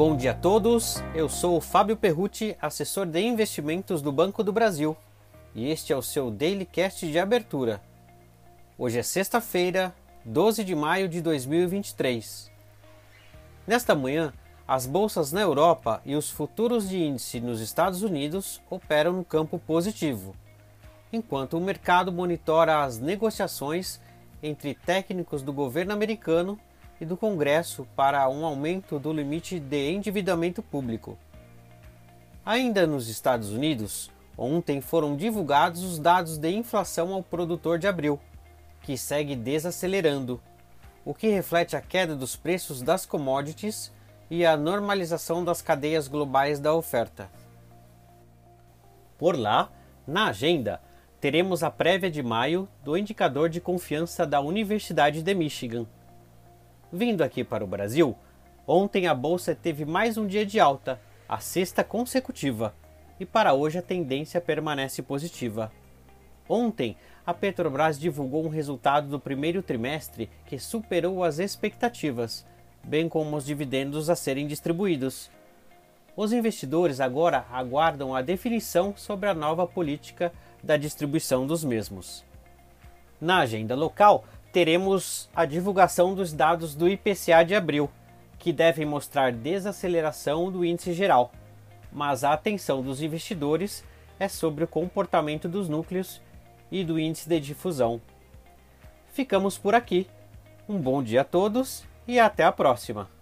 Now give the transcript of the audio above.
Bom dia a todos, eu sou o Fábio Perrucci, assessor de investimentos do Banco do Brasil, e este é o seu Daily Cast de abertura. Hoje é sexta-feira, 12 de maio de 2023. Nesta manhã, as bolsas na Europa e os futuros de índice nos Estados Unidos operam no campo positivo, enquanto o mercado monitora as negociações entre técnicos do governo americano e do Congresso para um aumento do limite de endividamento público. Ainda nos Estados Unidos, ontem foram divulgados os dados de inflação ao produtor de abril, que segue desacelerando, o que reflete a queda dos preços das commodities e a normalização das cadeias globais da oferta. Por lá, na agenda, teremos a prévia de maio do indicador de confiança da Universidade de Michigan Vindo aqui para o Brasil, ontem a bolsa teve mais um dia de alta, a sexta consecutiva, e para hoje a tendência permanece positiva. Ontem, a Petrobras divulgou um resultado do primeiro trimestre que superou as expectativas, bem como os dividendos a serem distribuídos. Os investidores agora aguardam a definição sobre a nova política da distribuição dos mesmos. Na agenda local, teremos a divulgação dos dados do IPCA de abril, que devem mostrar desaceleração do índice geral, mas a atenção dos investidores é sobre o comportamento dos núcleos e do índice de difusão. Ficamos por aqui. Um bom dia a todos e até a próxima!